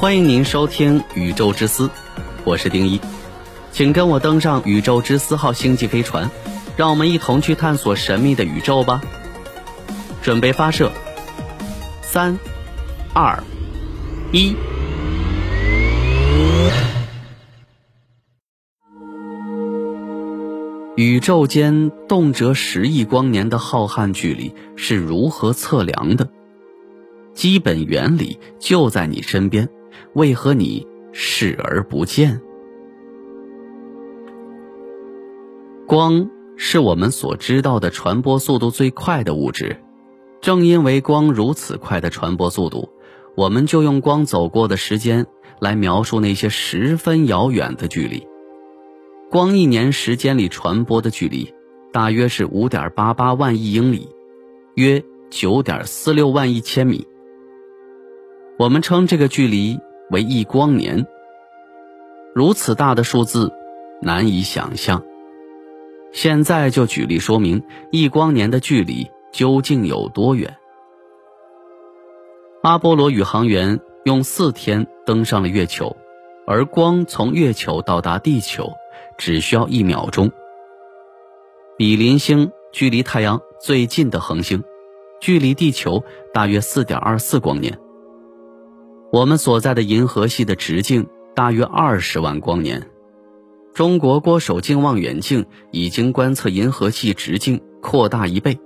欢迎您收听《宇宙之思》，我是丁一，请跟我登上宇宙之思号星际飞船，让我们一同去探索神秘的宇宙吧。准备发射，三、二、一。宇宙间动辄十亿光年的浩瀚距离是如何测量的？基本原理就在你身边。为何你视而不见？光是我们所知道的传播速度最快的物质，正因为光如此快的传播速度，我们就用光走过的时间来描述那些十分遥远的距离。光一年时间里传播的距离，大约是五点八八万亿英里，约九点四六万亿千米。我们称这个距离。为一光年，如此大的数字，难以想象。现在就举例说明一光年的距离究竟有多远。阿波罗宇航员用四天登上了月球，而光从月球到达地球只需要一秒钟。比邻星距离太阳最近的恒星，距离地球大约四点二四光年。我们所在的银河系的直径大约二十万光年，中国郭守敬望远镜已经观测银河系直径扩大一倍。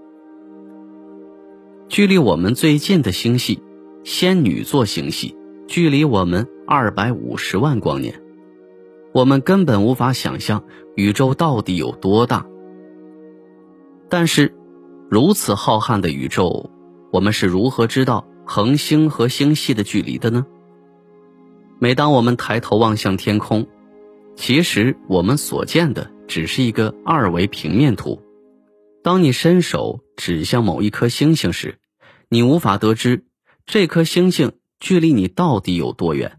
距离我们最近的星系仙女座星系，距离我们二百五十万光年，我们根本无法想象宇宙到底有多大。但是，如此浩瀚的宇宙，我们是如何知道？恒星和星系的距离的呢？每当我们抬头望向天空，其实我们所见的只是一个二维平面图。当你伸手指向某一颗星星时，你无法得知这颗星星距离你到底有多远。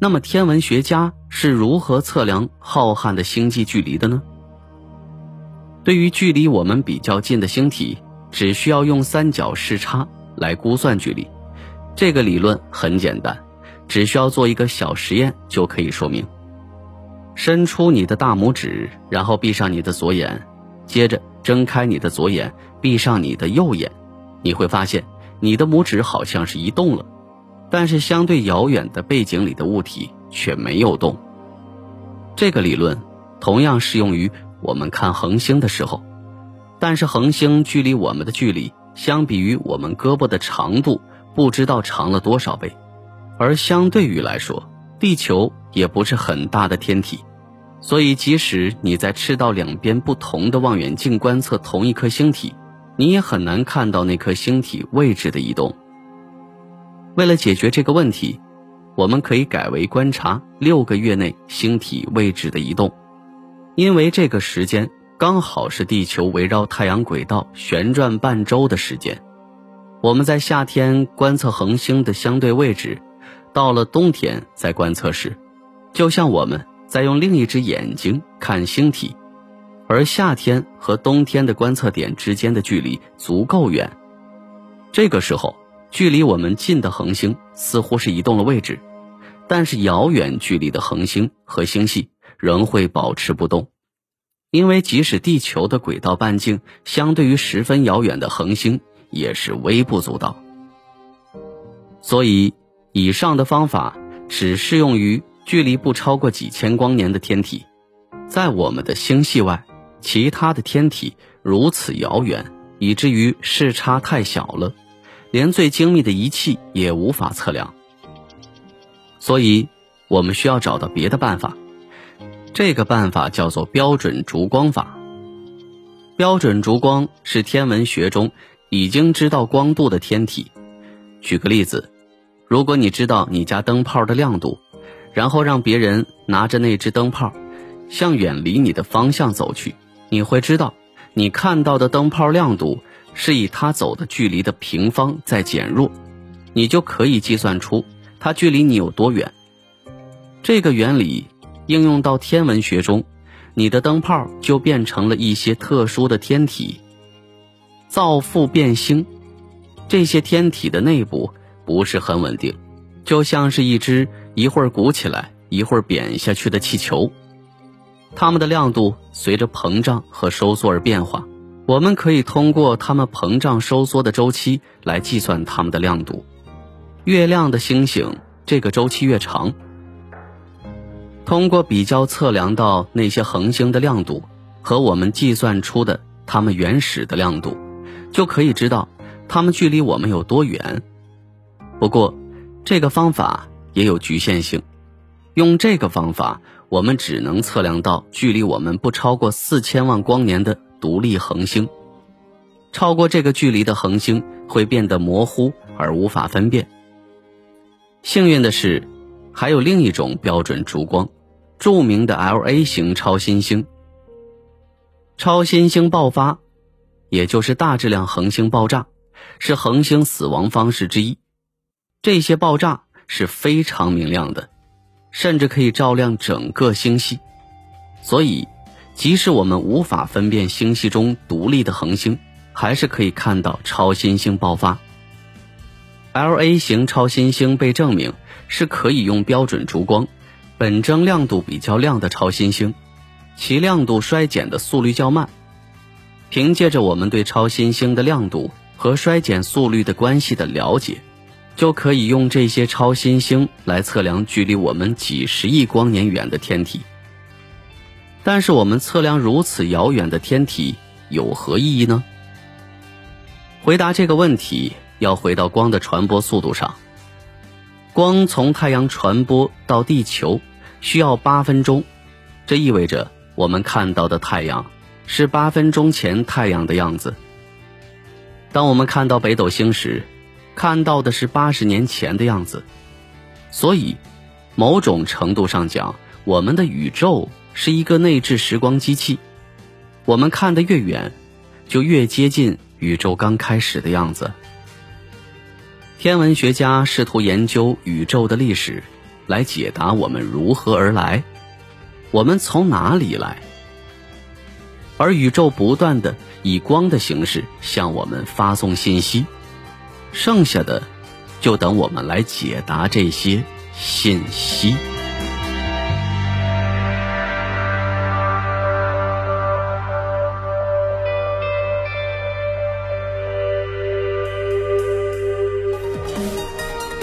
那么，天文学家是如何测量浩瀚的星际距离的呢？对于距离我们比较近的星体，只需要用三角视差。来估算距离，这个理论很简单，只需要做一个小实验就可以说明。伸出你的大拇指，然后闭上你的左眼，接着睁开你的左眼，闭上你的右眼，你会发现你的拇指好像是移动了，但是相对遥远的背景里的物体却没有动。这个理论同样适用于我们看恒星的时候，但是恒星距离我们的距离。相比于我们胳膊的长度，不知道长了多少倍，而相对于来说，地球也不是很大的天体，所以即使你在赤道两边不同的望远镜观测同一颗星体，你也很难看到那颗星体位置的移动。为了解决这个问题，我们可以改为观察六个月内星体位置的移动，因为这个时间。刚好是地球围绕太阳轨道旋转半周的时间。我们在夏天观测恒星的相对位置，到了冬天再观测时，就像我们在用另一只眼睛看星体。而夏天和冬天的观测点之间的距离足够远，这个时候距离我们近的恒星似乎是移动了位置，但是遥远距离的恒星和星系仍会保持不动。因为即使地球的轨道半径相对于十分遥远的恒星也是微不足道，所以以上的方法只适用于距离不超过几千光年的天体。在我们的星系外，其他的天体如此遥远，以至于视差太小了，连最精密的仪器也无法测量。所以，我们需要找到别的办法。这个办法叫做标准烛光法。标准烛光是天文学中已经知道光度的天体。举个例子，如果你知道你家灯泡的亮度，然后让别人拿着那只灯泡向远离你的方向走去，你会知道你看到的灯泡亮度是以它走的距离的平方在减弱，你就可以计算出它距离你有多远。这个原理。应用到天文学中，你的灯泡就变成了一些特殊的天体。造父变星，这些天体的内部不是很稳定，就像是一只一会儿鼓起来、一会儿扁下去的气球，它们的亮度随着膨胀和收缩而变化。我们可以通过它们膨胀收缩的周期来计算它们的亮度。越亮的星星，这个周期越长。通过比较测量到那些恒星的亮度和我们计算出的它们原始的亮度，就可以知道它们距离我们有多远。不过，这个方法也有局限性。用这个方法，我们只能测量到距离我们不超过四千万光年的独立恒星。超过这个距离的恒星会变得模糊而无法分辨。幸运的是，还有另一种标准烛光。著名的 L-A 型超新星，超新星爆发，也就是大质量恒星爆炸，是恒星死亡方式之一。这些爆炸是非常明亮的，甚至可以照亮整个星系。所以，即使我们无法分辨星系中独立的恒星，还是可以看到超新星爆发。L-A 型超新星被证明是可以用标准烛光。本征亮度比较亮的超新星，其亮度衰减的速率较慢。凭借着我们对超新星的亮度和衰减速率的关系的了解，就可以用这些超新星来测量距离我们几十亿光年远的天体。但是，我们测量如此遥远的天体有何意义呢？回答这个问题，要回到光的传播速度上。光从太阳传播到地球需要八分钟，这意味着我们看到的太阳是八分钟前太阳的样子。当我们看到北斗星时，看到的是八十年前的样子。所以，某种程度上讲，我们的宇宙是一个内置时光机器。我们看得越远，就越接近宇宙刚开始的样子。天文学家试图研究宇宙的历史，来解答我们如何而来，我们从哪里来。而宇宙不断的以光的形式向我们发送信息，剩下的就等我们来解答这些信息。